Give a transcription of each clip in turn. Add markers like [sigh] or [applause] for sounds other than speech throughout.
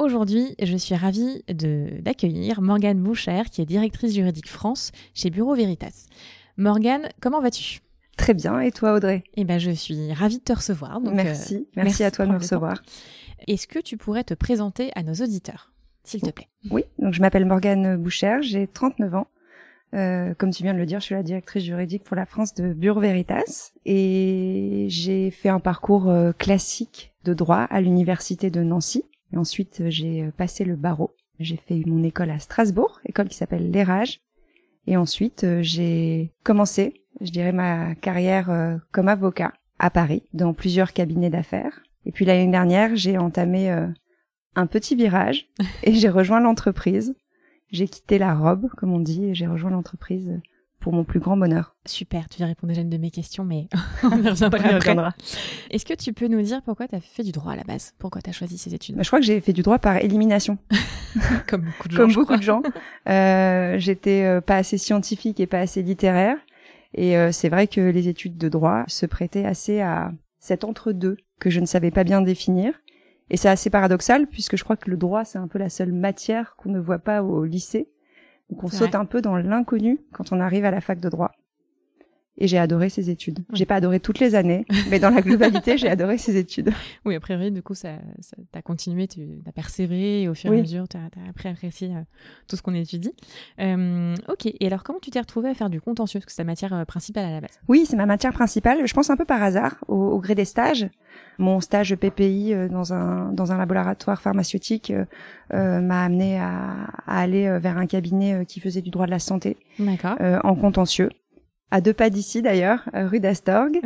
Aujourd'hui, je suis ravie d'accueillir Morgane Boucher, qui est directrice juridique France chez Bureau Veritas. Morgane, comment vas-tu? Très bien, et toi Audrey? Eh ben, je suis ravie de te recevoir. Donc, merci. Euh, merci, à toi de me recevoir. Est-ce que tu pourrais te présenter à nos auditeurs, s'il te plaît? Oui, donc je m'appelle Morgane Boucher, j'ai 39 ans. Euh, comme tu viens de le dire, je suis la directrice juridique pour la France de Bureau Veritas et j'ai fait un parcours euh, classique de droit à l'université de Nancy et ensuite, euh, j'ai euh, passé le barreau. J'ai fait mon école à Strasbourg, école qui s'appelle l'Érage. Et ensuite, euh, j'ai commencé, je dirais, ma carrière comme avocat à Paris, dans plusieurs cabinets d'affaires. Et puis l'année dernière, j'ai entamé un petit virage [laughs] et j'ai rejoint l'entreprise. J'ai quitté la robe, comme on dit, et j'ai rejoint l'entreprise pour mon plus grand bonheur. Super, tu viens répondre déjà une de mes questions, mais [laughs] on y reviendra Est-ce que tu peux nous dire pourquoi tu as fait du droit à la base? Pourquoi tu as choisi ces études? Bah, Je crois que j'ai fait du droit par élimination. [laughs] Comme beaucoup de gens. Comme beaucoup de gens. Euh, J'étais euh, pas assez scientifique et pas assez littéraire. Et euh, c'est vrai que les études de droit se prêtaient assez à cet entre-deux que je ne savais pas bien définir. Et c'est assez paradoxal puisque je crois que le droit, c'est un peu la seule matière qu'on ne voit pas au lycée donc on saute un peu dans l'inconnu quand on arrive à la fac de droit. Et j'ai adoré ces études. J'ai pas adoré toutes les années, mais dans la globalité, j'ai adoré ces études. [laughs] Oui, a priori, du coup, ça, ça t'as continué, tu as persévéré, et au fur et à mesure, tu as, après apprécié euh, tout ce qu'on étudie. Euh, ok, et alors comment tu t'es retrouvée à faire du contentieux? Parce que c'est ta matière euh, principale à la base. Oui, c'est ma matière principale. Je pense un peu par hasard, au, gré des stages. Mon stage PPI euh, dans un dans un laboratoire pharmaceutique euh, m'a amené à, à, aller vers un cabinet qui faisait du droit de la santé en contentieux à deux pas d'ici d'ailleurs, euh, rue d'Astorg.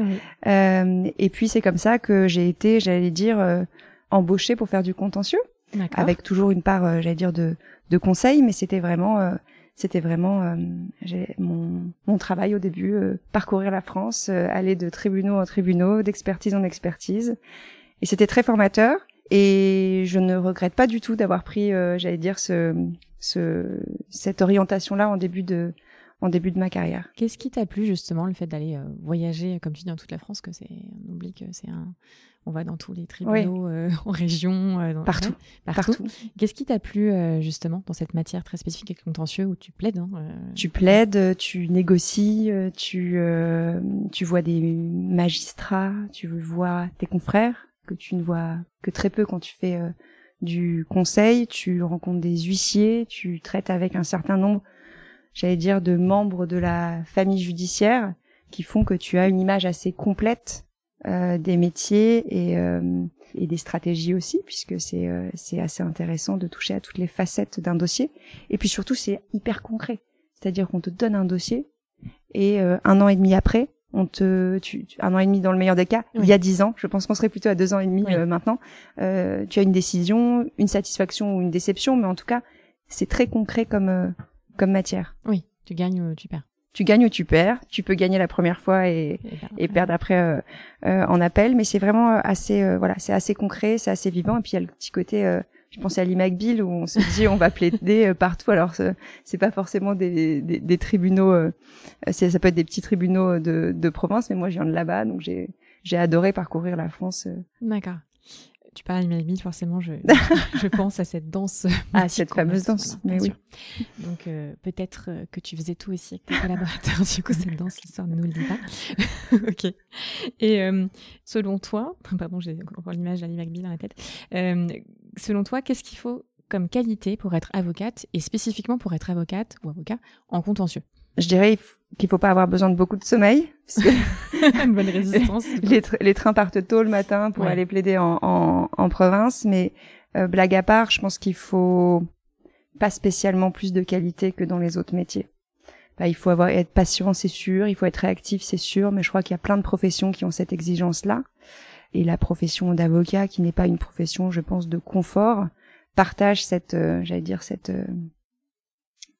Euh, et puis c'est comme ça que j'ai été, j'allais dire, euh, embauchée pour faire du contentieux, avec toujours une part, euh, j'allais dire, de, de conseil, mais c'était vraiment, c'était vraiment mon, mon travail au début, parcourir la France, aller de tribunaux en tribunaux, d'expertise en expertise, et c'était très formateur. Et je ne regrette pas du tout d'avoir pris, j'allais dire, ce, ce, cette orientation-là en début de en début de ma carrière. Qu'est-ce qui t'a plu justement le fait d'aller euh, voyager comme tu dis dans toute la France que c'est on oublie que c'est un on va dans tous les tribunaux euh, [laughs] en région euh, partout. partout. Qu'est-ce qui t'a plu justement dans cette matière très spécifique et contentieux où tu plaides hein, Tu plaides, tu négocies, tu tu vois des magistrats, tu vois tes confrères que tu ne vois que très peu quand tu fais du conseil, tu rencontres des huissiers, tu traites avec un certain nombre j'allais dire, de membres de la famille judiciaire qui font que tu as une image assez complète euh, des métiers et, euh, et des stratégies aussi, puisque c'est euh, c'est assez intéressant de toucher à toutes les facettes d'un dossier. Et puis surtout, c'est hyper concret, c'est-à-dire qu'on te donne un dossier et euh, un an et demi après, on te, tu, un an et demi dans le meilleur des cas, il y a dix ans, je pense qu'on serait plutôt à deux ans et demi euh, maintenant. Euh, tu as une décision, une satisfaction ou une déception, mais en tout cas, c'est très concret comme comme matière. Oui, tu gagnes ou tu perds. Tu gagnes ou tu perds. Tu peux gagner la première fois et, et, perdre après euh, euh, en appel, mais c'est vraiment euh, assez, voilà, c'est assez concret, c'est assez vivant. Et puis il y a le petit côté, je pensais à l'IMACBIL où on se dit on va plaider partout. Alors c'est pas forcément des, des, des tribunaux, ça peut être des petits tribunaux de, de province, mais moi je viens de là-bas, donc j'ai j'ai adoré parcourir la France. D'accord tu parles d'Imaginate, forcément, je, [laughs] je pense à cette danse. À cette fameuse danse, mais oui. Donc, euh, peut-être euh, que tu faisais tout aussi avec tes collaborateurs, du coup, cette danse, l'histoire ne nous le dit pas. [laughs] ok. Et euh, selon toi, [laughs] pardon, j'ai encore l'image d'Ali McBeal dans la tête. selon toi, qu'est-ce qu'il faut comme qualité pour être avocate et spécifiquement pour être avocate ou avocat en contentieux? Je dirais qu'il faut pas avoir besoin de beaucoup de sommeil. Parce que [laughs] Bonne résistance. [laughs] les, trains partent tôt le matin pour aller plaider en, en, en province, mais euh, blague à part, je pense qu'il faut pas spécialement plus de qualité que dans les autres métiers. Bah, il faut avoir être patient, c'est sûr. Il faut être réactif, c'est sûr. Mais je crois qu'il y a plein de professions qui ont cette exigence-là. Et la profession d'avocat, qui n'est pas une profession, je pense, de confort, partage cette, euh, j'allais dire cette, euh,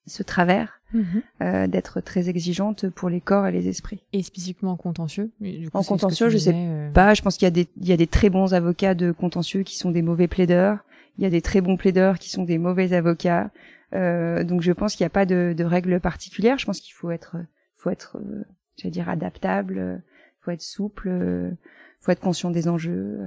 ce travers mhm. d'être très exigeante pour les corps et les esprits. Et spécifiquement en contentieux En contentieux, je sais pas. Je pense qu'il y a des il y a des très bons avocats de contentieux qui sont des mauvais plaideurs. Il y a des très bons plaideurs qui sont des mauvais avocats. donc je pense qu'il n'y a pas de, de règles particulières. Je pense qu'il faut être faut être j'allais dire adaptable, faut être souple, faut être conscient des enjeux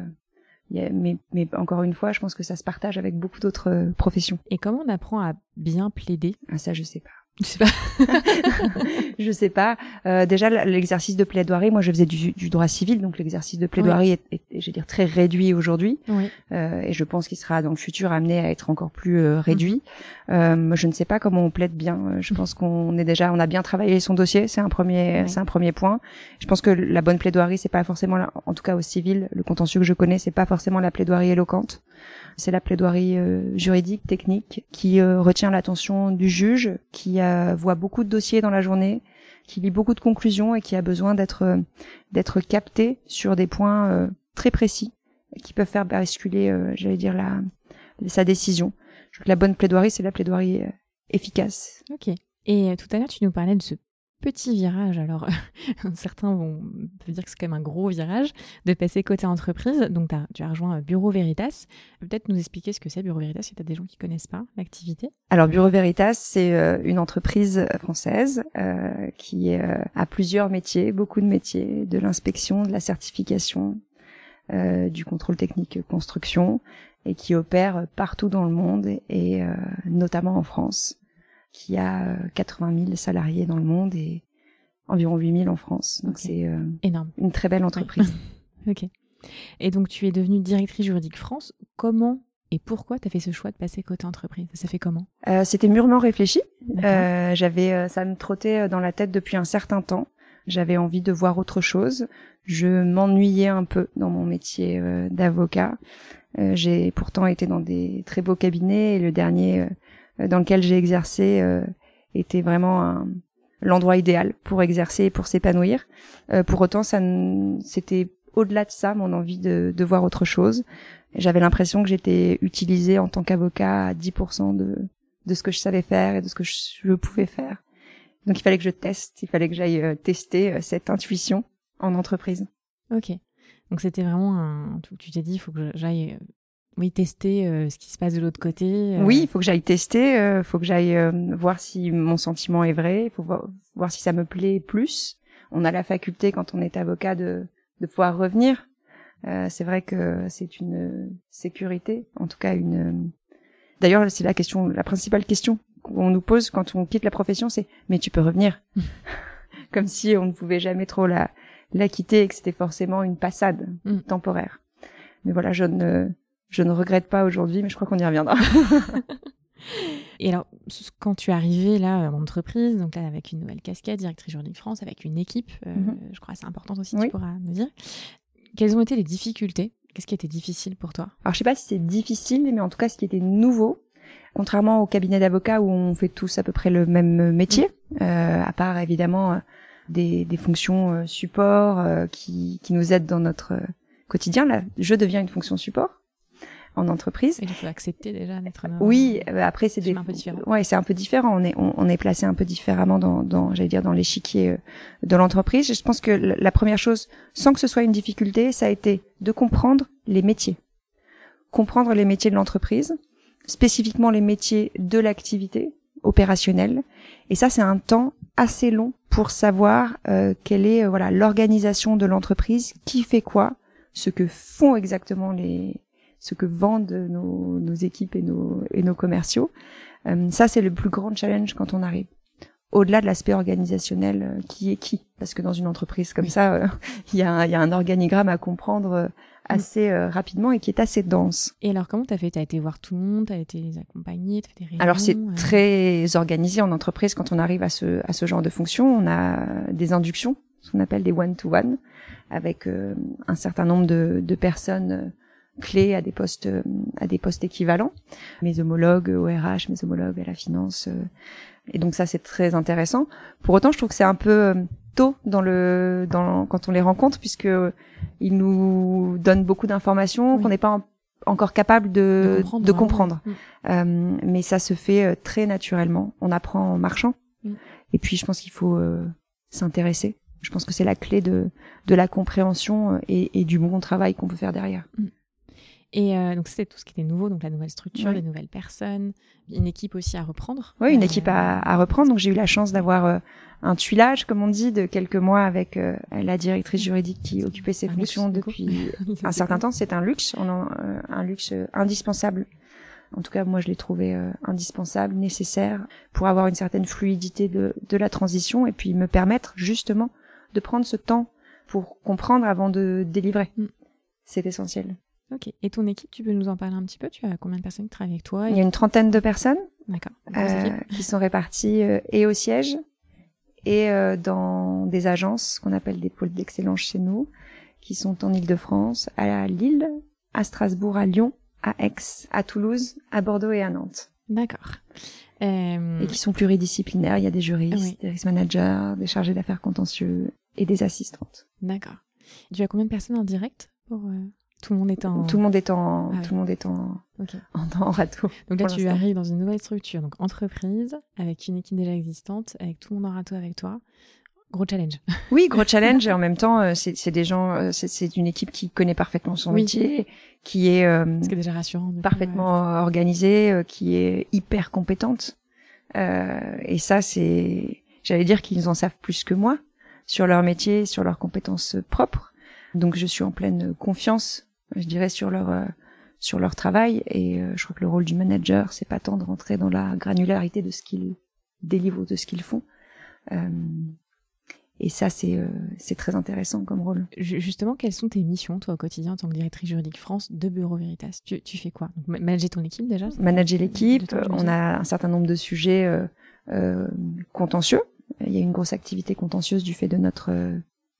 mais, mais encore une fois, je pense que ça se partage avec beaucoup d'autres euh, professions. Et comment on apprend à bien plaider? Ah, Ça, je sais pas. Je sais pas. [laughs] je sais pas. Euh, déjà, l'exercice de plaidoirie, moi, je faisais du, du droit civil, donc l'exercice de plaidoirie est, est, je vais dire, très réduit aujourd'hui. Oui. Euh, et je pense qu'il sera dans le futur amené à être encore plus euh, réduit. Euh, je ne sais pas comment on plaide bien. Euh, je pense qu'on est déjà, on a bien travaillé son dossier. C'est un premier, c'est un premier point. Je pense que la bonne plaidoirie, c'est pas forcément, en tout cas au civil, le contentieux que je connais, c'est pas forcément la plaidoirie éloquente. C'est la plaidoirie euh, juridique, technique, qui euh, retient l'attention du juge, qui voit beaucoup de dossiers dans la journée, qui lit beaucoup de conclusions et qui a besoin d'être euh, capté sur des points très précis qui peuvent faire basculer, j'allais dire, la, sa décision. Je crois que la bonne plaidoirie, c'est la plaidoirie efficace. Ok. Et tout à l'heure, tu nous parlais de ce petit virage. Alors, [laughs] certains vont dire que c'est quand même un gros virage de passer côté entreprise. Donc, tu as rejoint Bureau Veritas. Peut-être nous expliquer ce que c'est Bureau Veritas si tu as des gens qui connaissent pas l'activité. Alors, Bureau Veritas, c'est euh, une entreprise française euh, qui euh, a plusieurs métiers, beaucoup de métiers, de l'inspection, de la certification, euh, du contrôle technique construction, et qui opère partout dans le monde et notamment en France qui a 80 euh, 000 salariés dans le monde et environ 8 000 en France. Donc c'est euh, énorme, une très belle entreprise. [laughs] ok. Et donc tu es devenue directrice juridique France. Comment et pourquoi tu as fait ce choix de passer côté entreprise? Ça fait comment? Euh, C'était mûrement réfléchi. Euh, j'avais, ça me trottait dans la tête depuis un certain temps. J'avais envie de voir autre chose. Je m'ennuyais un peu dans mon métier d'avocat. j'ai pourtant été dans des très beaux cabinets et le dernier dans lequel j'ai exercé euh, était vraiment l'endroit idéal pour exercer et pour s'épanouir. Euh, pour autant, ça c'était au-delà de ça mon envie de, de voir autre chose. J'avais l'impression que j'étais utilisée en tant qu'avocat à 10% de, de ce que je savais faire et de ce que je, pouvais faire. Donc il fallait que je teste, il fallait que j'aille tester cette intuition en entreprise. Ok. Donc c'était vraiment un... Tu t'es dit, il faut que j'aille oui, tester euh, ce qui se passe de l'autre côté. Euh. Oui, il faut que j'aille tester, il euh, faut que j'aille voir si mon sentiment est vrai, il faut voir, voir, si ça me plaît plus. On a la faculté quand on est avocat de, de pouvoir revenir. c'est vrai que c'est une sécurité, en tout cas une. D'ailleurs, c'est la question, la principale question qu'on nous pose quand on quitte la profession, c'est mais tu peux revenir, [laughs] comme si on ne pouvait jamais trop la la quitter et que c'était forcément une passade mm. temporaire. Mais voilà, je ne je ne regrette pas aujourd'hui, mais je crois qu'on y reviendra. [laughs] [laughs] Et alors, quand tu es arrivée là en entreprise, donc là avec une nouvelle casquette, directrice juridique France, avec une équipe, euh, mhm. je crois que c'est important aussi, tu pourras me dire. Quelles ont été les difficultés? Qu'est-ce qui était difficile pour toi? Alors je sais pas si c'est difficile, mais en tout cas ce qui était nouveau, contrairement au cabinet d'avocats où on fait tous à peu près le même métier, mhm. euh, à part évidemment euh, des, des fonctions support qui, qui nous aident dans notre quotidien. Là, je deviens une fonction support en entreprise. il faut accepter déjà d'être. Oui, euh, après c'est des. un peu différent. Ouais, c'est un peu différent. On est on, est placé un peu différemment dans, dans j'allais dire dans l'échiquier euh, de l'entreprise. Je pense que la première chose, sans que ce soit une difficulté, ça a été de comprendre les métiers, comprendre les métiers de l'entreprise, spécifiquement les métiers de l'activité opérationnelle. Et ça, c'est un temps assez long pour savoir euh, quelle est voilà l'organisation de l'entreprise, qui fait quoi, ce que font exactement les ce que vendent nos, nos équipes et nos, et nos commerciaux. Euh, ça, c'est le plus grand challenge quand on arrive. Au-delà de l'aspect organisationnel, euh, qui est qui Parce que dans une entreprise comme ça, euh, [laughs] il y, a un, y a un organigramme à comprendre assez rapidement et qui est assez dense. Et alors, comment t'as fait? T'as été voir tout le monde T'as été les accompagner T'as fait des réunions Alors, c'est très organisé en entreprise quand on arrive à ce, à ce genre de fonction. On a des inductions, ce qu'on appelle des one-to-one, avec un certain nombre de, de personnes clés à des postes euh, à des postes équivalents mes homologues au RH mes homologues à la finance euh, et donc ça c'est très intéressant pour autant je trouve que c'est un peu euh, tôt dans le dans quand on les rencontre puisque ils nous donnent beaucoup d'informations qu'on n'est pas encore capable de, de comprendre, de comprendre. Mm. mais ça se fait très naturellement on apprend en marchant Mm. Et puis, je pense qu'il faut s'intéresser. Je pense que c'est la clé de, de la compréhension et, et du bon travail qu'on peut faire derrière. Et euh, donc, c'était tout ce qui était nouveau, donc la nouvelle structure, les nouvelles personnes, une équipe aussi à reprendre. Oui, une euh, équipe à, à, reprendre. Donc, j'ai eu la chance d'avoir euh, un tuilage, comme on dit, de quelques mois avec la directrice juridique qui occupait ses fonctions depuis [laughs] un certain temps. C'est un luxe, on un luxe indispensable. En tout cas, moi, je l'ai trouvé indispensable, nécessaire pour avoir une certaine fluidité de, de la transition et puis me permettre justement de prendre ce temps pour comprendre avant de délivrer. Mm. C'est essentiel. Ok. Et ton équipe, tu peux nous en parler un petit peu? Tu as combien de personnes qui travaillent avec toi? Il y a une trentaine de personnes. D'accord. Euh, qui sont réparties euh, et au siège et euh, dans des agences qu'on appelle des pôles d'excellence chez nous, qui sont en Île-de-France, à Lille, à Strasbourg, à Lyon, à Aix, à Toulouse, à Bordeaux et à Nantes. D'accord. Et qui sont pluridisciplinaires. Il y a des juristes, des risk managers, des chargés d'affaires contentieux et des assistantes. D'accord. Tu as combien de personnes en direct pour tout le monde est en. Tout le monde est en. Ah tout le monde est en. [laughs] En, en râteau. Donc là, tu arrives dans une nouvelle structure, donc entreprise, avec une équipe déjà existante, avec tout le monde en râteau avec toi. Gros challenge. [laughs] Oui, gros challenge. et en même temps, euh, c'est des gens, euh, c'est une équipe qui connaît parfaitement son métier, qui est, euh, est déjà rassurant, parfaitement organisée, euh, qui est hyper compétente. Euh, et ça, c'est, j'allais dire qu'ils en savent plus que moi sur leur métier, sur leurs compétences propres. Donc je suis en pleine confiance je dirais, sur leur euh, sur leur travail. Et euh, je crois que le rôle du manager, c'est pas tant de rentrer dans la granularité de ce qu'ils délivrent de ce qu'ils font. Euh, et ça, c'est c'est très intéressant comme rôle. Justement, quelles sont tes missions, toi, au quotidien, en tant que directrice juridique France de Bureau Veritas? Tu, tu fais quoi? Donc, Manager ton équipe déjà Manager l'équipe. On a un certain nombre de sujets euh, contentieux. Il y a une grosse activité contentieuse du fait de notre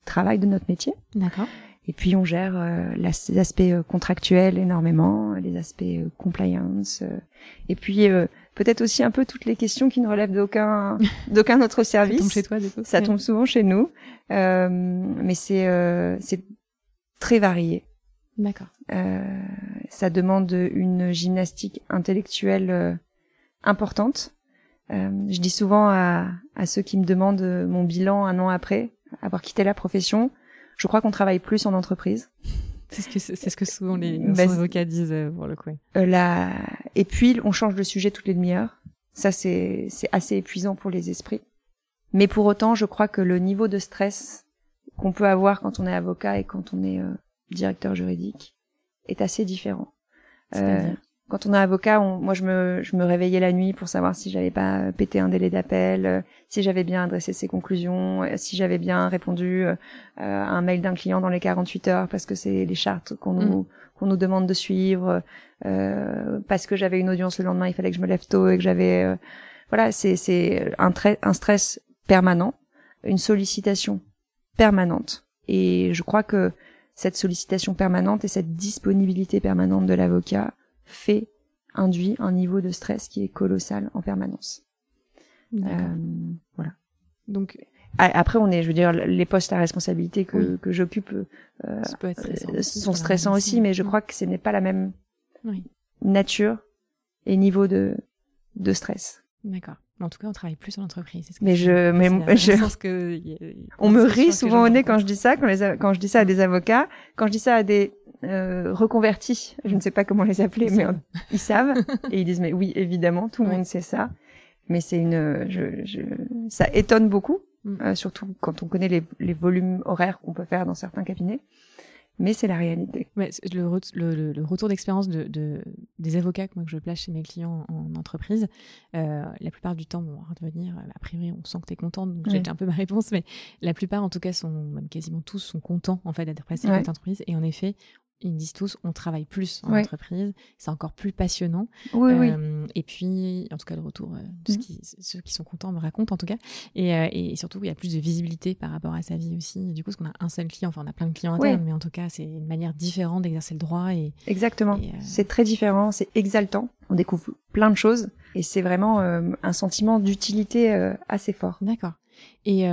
travail, de notre métier. D'accord. Et puis on gère euh, les aspects euh, contractuels énormément, les aspects euh, compliance, et puis peut-être aussi un peu toutes les questions qui ne relèvent d'aucun [laughs] d'aucun autre service. Ça tombe chez toi, du coup. Ça tombe souvent chez nous, mais c'est c'est très varié. D'accord. ça demande une gymnastique intellectuelle importante. je dis souvent à, à ceux qui me demandent mon bilan un an après avoir quitté la profession, je crois qu'on travaille plus en entreprise. C'est ce que c'est ce que souvent les bah, avocats disent euh, pour le coup. Euh, là, et puis on change de sujet toutes les demi-heures. Ça c'est c'est assez épuisant pour les esprits. Mais pour autant, je crois que le niveau de stress qu'on peut avoir quand on est avocat et quand on est euh, directeur juridique est assez différent. Euh, quand on est avocat, on, moi je me, je me réveillais la nuit pour savoir si j'avais pas pété un délai d'appel, euh, si j'avais bien adressé ses conclusions, euh, si j'avais bien répondu euh, à un mail d'un client dans les 48 heures parce que c'est les chartes qu'on nous mm. qu'on nous demande de suivre, parce que j'avais une audience le lendemain, il fallait que je me lève tôt et que j'avais voilà, c'est c'est un, un stress permanent, une sollicitation permanente. Et je crois que cette sollicitation permanente et cette disponibilité permanente de l'avocat fait induit un niveau de stress qui est colossal en permanence. Euh, voilà. Donc après, on est, je veux dire, les postes à responsabilité que, que j'occupe euh, sont stressants aussi, mais je crois que ce n'est pas la même nature et niveau de, de stress. D'accord. En tout cas, on travaille plus en entreprise. mais je, mais je, que [laughs] on me rit souvent au nez quand je dis ça, quand, les, quand je dis ça à des avocats, quand je dis ça à des euh, reconvertis, je ne sais pas comment les appeler, mais ils savent. [laughs] Et ils disent mais oui évidemment tout le monde sait ça, mais c'est une, je, je, ça étonne beaucoup, mm. euh, surtout quand on connaît les, les volumes horaires qu'on peut faire dans certains cabinets mais c'est la réalité. Ouais, le, le, le, retour d'expérience de, de, des avocats que moi que je place chez mes clients en, entreprise, euh, la plupart du temps, bon, revenir, a priori, on sent que tu es contente, donc j'ai un peu ma réponse, mais la plupart, en tout cas, sont, même quasiment tous, sont contents en fait d'être placés dans cette entreprise. Et en effet, ils disent tous, on travaille plus en entreprise, c'est encore plus passionnant. Oui, euh, Et puis, en tout cas, le retour euh, de ce mm. qui, ceux qui sont contents me racontent, en tout cas. Et, euh, et, surtout, il y a plus de visibilité par rapport à sa vie aussi. du coup, parce qu'on a un seul client, enfin, on a plein de clients internes, mais en tout cas, c'est une manière différente d'exercer le droit. Et, Exactement. C'est très différent, c'est exaltant. On découvre plein de choses. Et c'est vraiment un sentiment d'utilité assez fort. D'accord. Et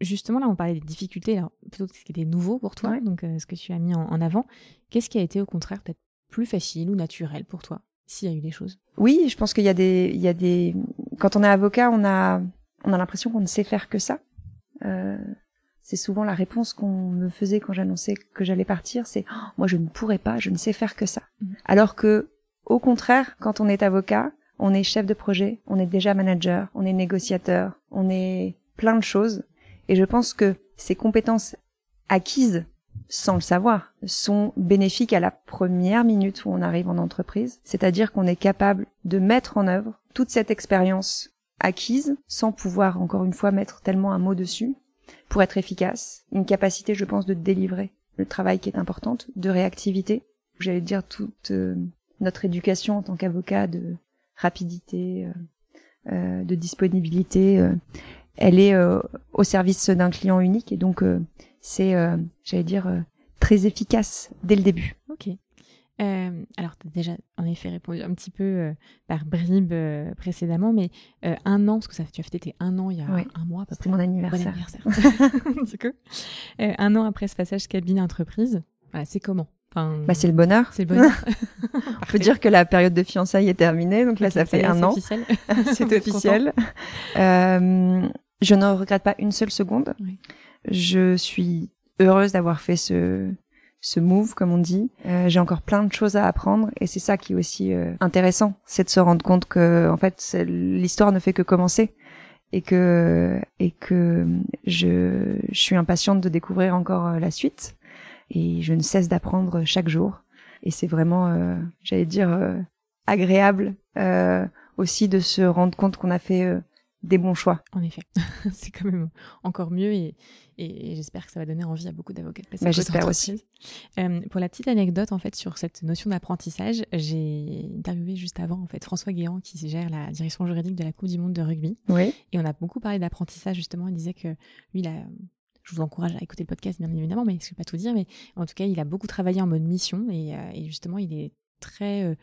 Justement, là, on parlait des difficultés, alors plutôt ce qui était nouveau pour toi, donc euh, ce que tu as mis en, avant. Qu'est-ce qui a été au contraire peut-être plus facile ou naturel pour toi, s'il y a eu des choses? Oui, je pense qu'il y a des, il y a des. Quand on est avocat, on a, on a l'impression qu'on ne sait faire que ça. Euh, c'est souvent la réponse qu'on me faisait quand j'annonçais que j'allais partir, c'est oh, moi je ne pourrais pas, je ne sais faire que ça. Mhm. Alors que au contraire, quand on est avocat, on est chef de projet, on est déjà manager, on est négociateur, on est plein de choses. Et je pense que ces compétences acquises sans le savoir sont bénéfiques à la première minute où on arrive en entreprise. C'est-à-dire qu'on est capable de mettre en œuvre toute cette expérience acquise sans pouvoir encore une fois mettre tellement un mot dessus pour être efficace. Une capacité, je pense, de délivrer le travail qui est importante, de réactivité. J'allais dire toute euh, notre éducation en tant qu'avocat de rapidité, euh, euh, de disponibilité, elle est euh, au service d'un client unique et donc euh, c'est, euh, j'allais dire, très efficace dès le début. Ok. Euh, alors, tu as déjà en effet répondu un petit peu euh, par bribes euh, précédemment, mais un an, parce que ça, tu as fêté un an il y a Ouais. un mois à peu C'était près. mon Bon anniversaire. anniversaire. [laughs] du coup, un an après ce passage cabine-entreprise, voilà, c'est comment? Enfin, Bah, c'est le bonheur. c'est le bonheur. [laughs] [laughs] On peut dire que la période de fiançailles est terminée, donc là, ça fait un an. officiel. c'est officiel. Je ne regrette pas une seule seconde. Oui. Je suis heureuse d'avoir fait ce ce move, comme on dit. Euh, J'ai encore plein de choses à apprendre et c'est ça qui est aussi euh, intéressant, c'est de se rendre compte que en fait l'histoire ne fait que commencer et que et que je, je suis impatiente de découvrir encore euh, la suite et je ne cesse d'apprendre chaque jour et c'est vraiment, euh, j'allais dire, agréable aussi de se rendre compte qu'on a fait des bons choix. En effet, [laughs] c'est quand même encore mieux et, et, et j'espère que ça va donner envie à beaucoup d'avocats de passer Bah, j'espère d'entreprise. Euh, pour la petite anecdote en fait sur cette notion d'apprentissage, j'ai interviewé juste avant en fait François Guéant qui gère la direction juridique de la Coupe du Monde de rugby Oui. et on a beaucoup parlé d'apprentissage justement. Il disait que lui, il a, je vous encourage à écouter le podcast bien évidemment, mais je ne vais pas tout dire, mais en tout cas, il a beaucoup travaillé en mode mission et, euh, et justement, il est très euh,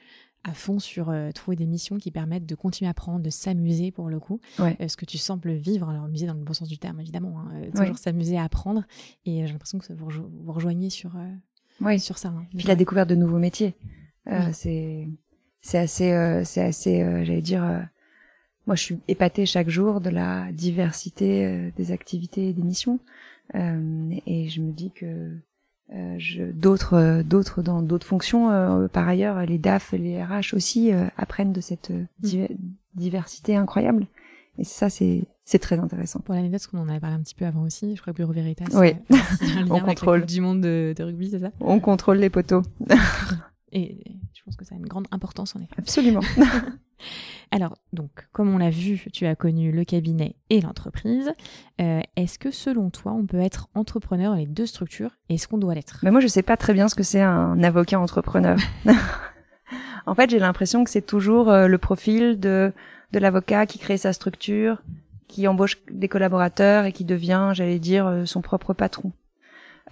à fond sur euh, trouver des missions qui permettent de continuer à apprendre, de s'amuser pour le coup. Ouais. Euh, ce que tu sembles vivre, alors amuser dans le bon sens du terme évidemment, hein, euh, Ouais. toujours s'amuser à apprendre. Et j'ai l'impression que ça vous, rejo- vous rejoignez sur, Oui. sur ça. hein. Puis la découverte de nouveaux métiers, c'est c'est assez c'est assez j'allais dire moi je suis épatée chaque jour de la diversité des activités et des missions et je me dis que d'autres euh, d'autres dans d'autres fonctions euh, par ailleurs les DAF les RH aussi euh, apprennent de cette euh, diver- diversité incroyable. Et ça c'est c'est très intéressant. Pour l'anecdote, parce qu'on en avait parlé un petit peu avant aussi, je crois que Bureau Veritas, Oui. euh, [laughs] [laughs] On contrôle. Du monde de, de rugby, c'est ça? On contrôle les poteaux [laughs] Et je pense que ça a une grande importance en effet. absolument [laughs] Alors, donc, comme on l'a vu, tu as connu le cabinet et l'entreprise. Euh, Est-ce que selon toi, on peut être entrepreneur dans les deux structures et est-ce qu'on doit l'être? Mais moi, je sais pas très bien ce que c'est un avocat entrepreneur. [laughs] en fait, j'ai l'impression que c'est toujours euh, le profil de de l'avocat qui crée sa structure, qui embauche des collaborateurs et qui devient, j'allais dire, euh, son propre patron.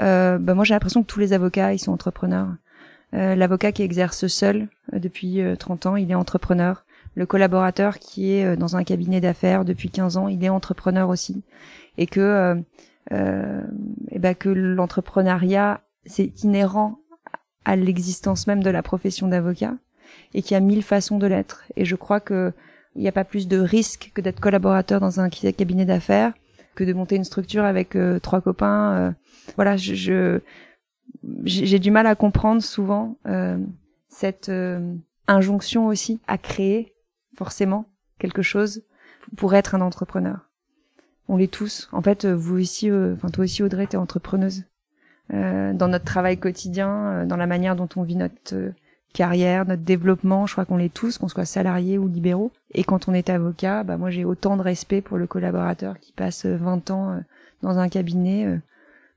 Euh, bah, moi, j'ai l'impression que tous les avocats, ils sont entrepreneurs. Euh, L'avocat qui exerce seul euh, depuis euh, 30 ans, il est entrepreneur. Le collaborateur qui est euh, dans un cabinet d'affaires depuis 15 ans, il est entrepreneur aussi. Et que, euh, euh, eh ben, que l'entrepreneuriat, c'est inhérent à l'existence même de la profession d'avocat et qu'il y a mille façons de l'être. Et je crois que il n'y a pas plus de risque que d'être collaborateur dans un cabinet d'affaires que de monter une structure avec euh, trois copains. euh. voilà, je, je j'ai du mal à comprendre souvent euh, cette euh, injonction aussi à créer forcément quelque chose pour être un entrepreneur. On l'est tous. En fait, vous aussi, euh, enfin toi aussi Audrey, t'es entrepreneuse. Euh, dans notre travail quotidien, euh, dans la manière dont on vit notre carrière, notre développement, je crois qu'on l'est tous, qu'on soit salariés ou libéraux. Et quand on est avocat, bah moi j'ai autant de respect pour le collaborateur qui passe euh, 20 ans dans un cabinet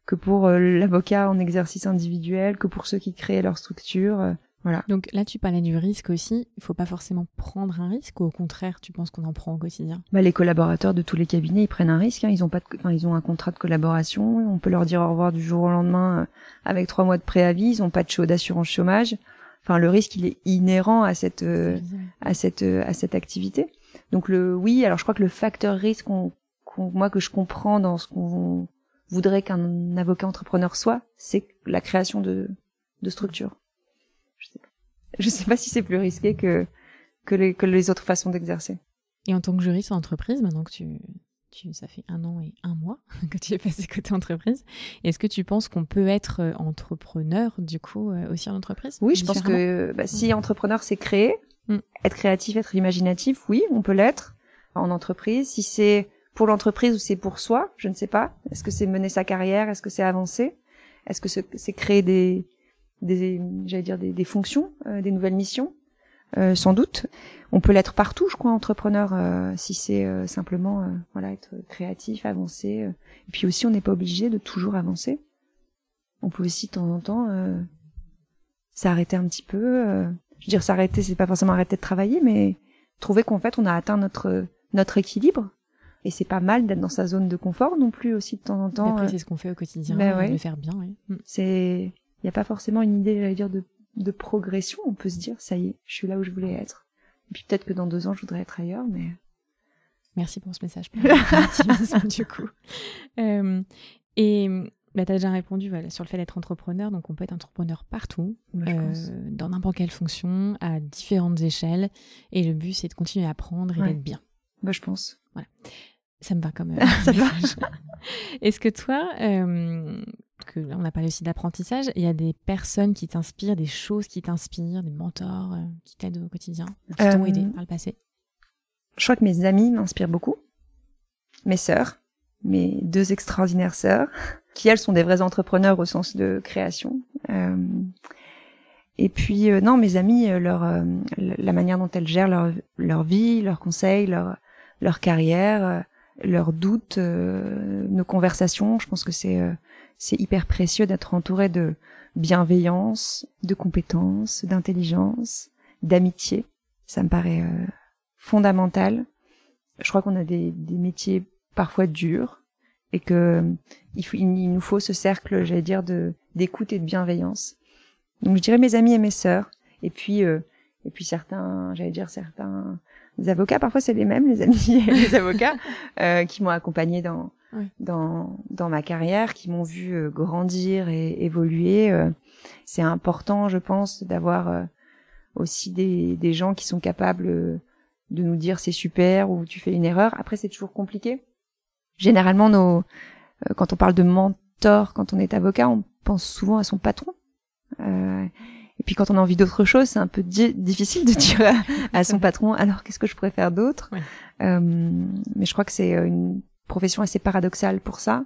que pour euh, l'avocat en exercice individuel, que pour ceux qui créent leur structure. euh, voilà. Donc là, tu parlais du risque aussi. Il faut pas forcément prendre un risque ou au contraire, tu penses qu'on en prend au quotidien? Bah, les collaborateurs de tous les cabinets, ils prennent un risque. Hein. Ils ont pas, de, enfin, ils ont un contrat de collaboration. On peut leur dire au revoir du jour au lendemain euh, avec trois mois de préavis. Ils ont pas de chaud d'assurance chômage. Enfin, le risque, il est inhérent à cette euh, à cette euh, à cette activité. Donc le oui, alors je crois que le facteur risque, qu'on, qu'on- moi que je comprends dans ce qu'on voudrait qu'un avocat entrepreneur soit, c'est la création de de structures. Je sais pas. Je sais pas si c'est plus risqué que que les que les autres façons d'exercer. Et en tant que juriste en entreprise, maintenant que tu, tu, ça fait un an et un mois [laughs] que tu es passé côté entreprise. Est-ce que tu penses qu'on peut être euh, entrepreneur, du coup, euh, aussi en entreprise? Oui, je pense que bah, si entrepreneur, c'est créer, mm. être créatif, être imaginatif, oui, on peut l'être en entreprise. Si c'est pour l'entreprise ou c'est pour soi, je ne sais pas. Est-ce que c'est mener sa carrière? Est-ce que c'est avancer? Est-ce que c'est créer des, des j'allais dire des, des fonctions, euh, des nouvelles missions? Euh, sans doute. On peut l'être partout, je crois, entrepreneur, euh, si c'est euh, simplement voilà être créatif, avancer. Et puis aussi, on n'est pas obligé de toujours avancer. On peut aussi de temps en temps s'arrêter un petit peu. je veux dire, s'arrêter, c'est pas forcément arrêter de travailler, mais trouver qu'en fait, on a atteint notre notre équilibre. Et c'est pas mal d'être dans sa zone de confort non plus aussi de temps en temps. Après, c'est ce qu'on fait au quotidien, ben de faire bien. Oui. Mm. C'est, il y a pas forcément une idée, j'allais dire, de de progression, on peut se dire, ça y est, je suis là où je voulais être. Et puis peut-être que dans deux ans, je voudrais être ailleurs, mais... Merci pour ce message. [laughs] du coup. Euh, et bah, tu as déjà répondu voilà, sur le fait d'être entrepreneur. Donc, on peut être entrepreneur partout, euh, dans n'importe quelle fonction, à différentes échelles. Et le but, c'est de continuer à apprendre et d'être bien. Bah, je pense. Voilà. Ça me va comme euh, [laughs] ça va. [laughs] Est-ce que toi, euh, que on a parlé aussi d'apprentissage, il y a des personnes qui t'inspirent, des choses qui t'inspirent, des mentors euh, qui t'aident au quotidien, qui t'ont aidé par le passé? Je crois que mes amis m'inspirent beaucoup, mes sœurs, mes deux extraordinaires sœurs, [laughs] qui elles sont des vrais entrepreneurs au sens de création. et puis non, mes amis, leur la manière dont elles gèrent leur leur vie, leurs conseils, leur leur carrière leurs doutes, euh, nos conversations. Je pense que c'est euh, c'est hyper précieux d'être entouré de bienveillance, de compétences, d'intelligence, d'amitié. Ça me paraît euh, fondamental. Je crois qu'on a des, des métiers parfois durs et que il, il nous faut ce cercle, j'allais dire, de d'écoute et de bienveillance. Donc je dirais mes amis et mes sœurs, et puis et puis certains, j'allais dire certains les avocats, parfois c'est les mêmes, les amis les [laughs] avocats, euh, qui m'ont accompagné dans, dans, dans ma carrière, qui m'ont vu euh, grandir et évoluer. Euh. c'est important, je pense, d'avoir euh, aussi des, des gens qui sont capables de nous dire c'est super ou tu fais une erreur. Après, c'est toujours compliqué. Généralement, nos, quand on parle de mentor, quand on est avocat, on pense souvent à son patron. Et puis quand on a envie d'autre chose, c'est un peu difficile de dire à, son patron alors qu'est-ce que je pourrais faire d'autre. Euh, mais je crois que c'est euh, une profession assez paradoxale pour ça,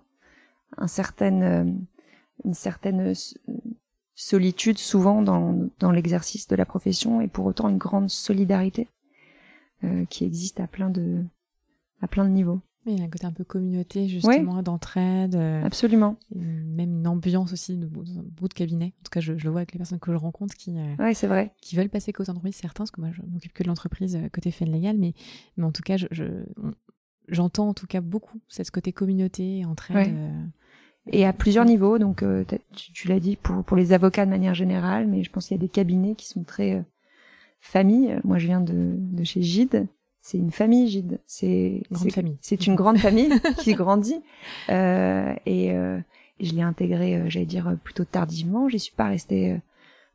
un certain, euh, une certaine solitude souvent dans, dans l'exercice de la profession et pour autant une grande solidarité euh, qui existe à plein de à plein de niveaux. Il y a un côté un peu communauté, justement, d'entraide. Euh, Absolument. Même une ambiance aussi de bout de cabinet. En tout cas, je, le vois avec les personnes que je rencontre qui, euh, c'est vrai. qui veulent passer côté entreprise, certains, parce que moi, je m'occupe que de l'entreprise euh, côté fait légal, mais, mais en tout cas, je, j'entends en tout cas beaucoup cette côté communauté, entraide. Et à plusieurs niveaux, donc tu, l'as dit pour, pour les avocats de manière générale, mais je pense qu'il y a des cabinets qui sont très famille. Moi, je viens de, de chez Gide, c'est une famille, Gide. C'est c'est une grande famille [laughs] qui grandit. Euh, et euh, je l'ai intégré, euh, j'allais dire plutôt tardivement. J'y suis pas restée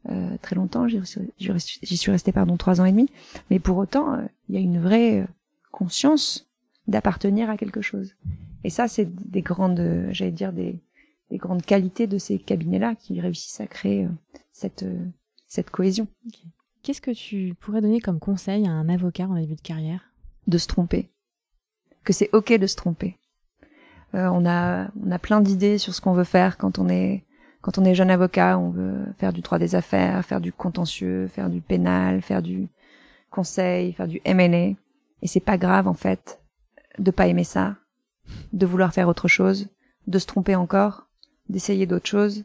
euh, très longtemps. J'y suis restée pardon trois ans et demi. Mais pour autant, il y a une vraie conscience d'appartenir à quelque chose. Et ça, c'est des grandes, j'allais dire des des grandes qualités de ces cabinets-là qui réussissent à créer cette cette cohésion. Qu'est-ce que tu pourrais donner comme conseil à un avocat en début de carrière? De se tromper. Que c'est ok de se tromper. Euh, on a on a plein d'idées sur ce qu'on veut faire quand on est quand on est jeune avocat. On veut faire du droit des affaires, faire du contentieux, faire du pénal, faire du conseil, faire du M&A. Et c'est pas grave en fait de pas aimer ça, de vouloir faire autre chose, de se tromper encore, d'essayer d'autres choses.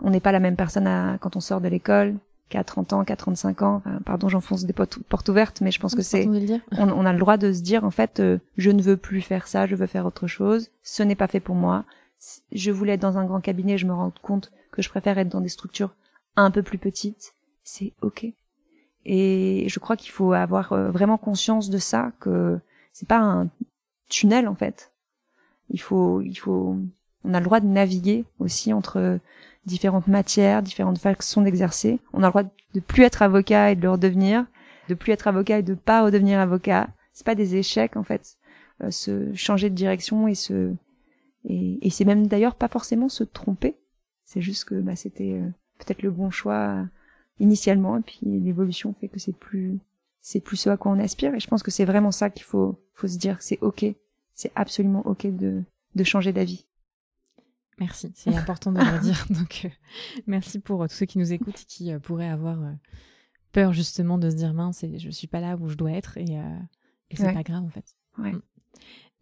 On n'est pas la même personne à, quand on sort de l'école, qu'à 30 ans, qu'à 35 ans. pardon, j'enfonce des portes, ouvertes, mais je pense que c'est, [laughs] on, a le droit de se dire, en fait, euh, je ne veux plus faire ça, je veux faire autre chose. Ce n'est pas fait pour moi. Je voulais être dans un grand cabinet, je me rends compte que je préfère être dans des structures un peu plus petites. C'est ok. Et je crois qu'il faut avoir euh, vraiment conscience de ça, que c'est pas un tunnel en fait. Il faut, il faut, on a le droit de naviguer aussi entre différentes matières, différentes façons d'exercer. On a le droit de plus être avocat et de le redevenir, de plus être avocat et de pas redevenir avocat. C'est pas des échecs en fait. se changer de direction et se et, et c'est même d'ailleurs pas forcément se tromper. C'est juste que bah, c'était peut-être le bon choix initialement et puis l'évolution fait que c'est plus c'est plus ce à quoi on aspire et je pense que c'est vraiment ça qu'il faut faut se dire c'est ok c'est absolument ok de de changer d'avis merci c'est important de le [laughs] dire donc euh, merci pour euh, tous ceux qui nous écoutent et qui euh, pourraient avoir peur justement de se dire mince je suis pas là où je dois être et, et c'est pas grave en fait ouais. Mm.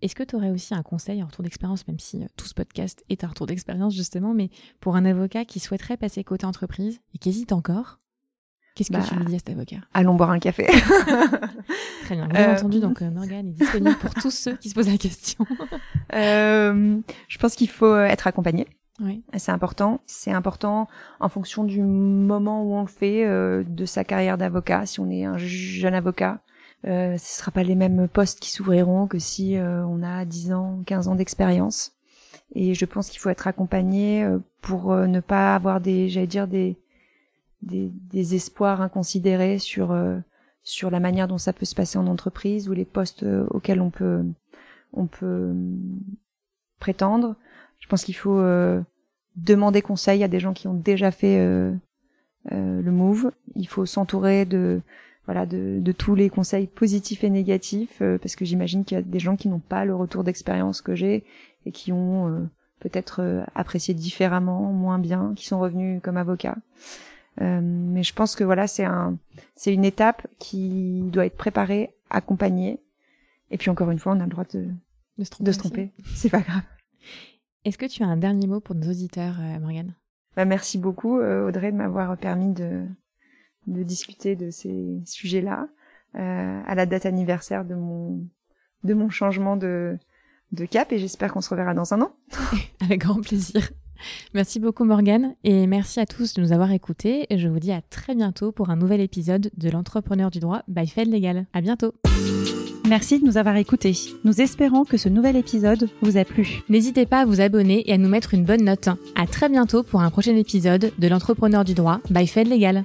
Est-ce que tu aurais aussi un conseil, un retour d'expérience, même si tout ce podcast est un retour d'expérience justement, mais pour un avocat qui souhaiterait passer côté entreprise et qui hésite encore, Qu'est-ce que bah, tu lui dis à cet avocat? Allons boire un café. [laughs] Très bien. Vous euh, entendu, donc euh, Morgane est disponible pour tous ceux qui se posent la question. [laughs] euh, je pense qu'il faut être accompagné. Oui. C'est important. C'est important en fonction du moment où on le fait, euh, de sa carrière d'avocat. Si on est un jeune avocat, euh, ce sera pas les mêmes postes qui s'ouvriront que si euh, on a 10 ans, 15 ans d'expérience. Et je pense qu'il faut être accompagné pour ne pas avoir des, j'allais dire des des, des espoirs inconsidérés sur euh, sur la manière dont ça peut se passer en entreprise ou les postes euh, auxquels on peut on peut euh, prétendre. Je pense qu'il faut demander conseil à des gens qui ont déjà fait le move. Il faut s'entourer de voilà de, de, tous les conseils positifs et négatifs parce que j'imagine qu'il y a des gens qui n'ont pas le retour d'expérience que j'ai et qui ont peut-être apprécié différemment, moins bien, qui sont revenus comme avocats. Euh, mais je pense que voilà, c'est un, c'est une étape qui doit être préparée, accompagnée. Et puis encore une fois, on a le droit de, de se tromper. tromper. C'est pas grave. Est-ce que tu as un dernier mot pour nos auditeurs, euh, Morgane? Bah, Merci beaucoup, euh, Audrey, de m'avoir permis de, de discuter de ces sujets-là euh, à la date anniversaire de mon, de mon changement de, de cap. Et j'espère qu'on se reverra dans un an. [laughs] Avec grand plaisir. [laughs] Merci beaucoup Morgane et merci à tous de nous avoir écoutés et je vous dis à très bientôt pour un nouvel épisode de l'entrepreneur du droit by Fed Legal. À bientôt. Merci de nous avoir écoutés. Nous espérons que ce nouvel épisode vous a plu. N'hésitez pas à vous abonner et à nous mettre une bonne note. À très bientôt pour un prochain épisode de l'entrepreneur du droit by Fed Legal.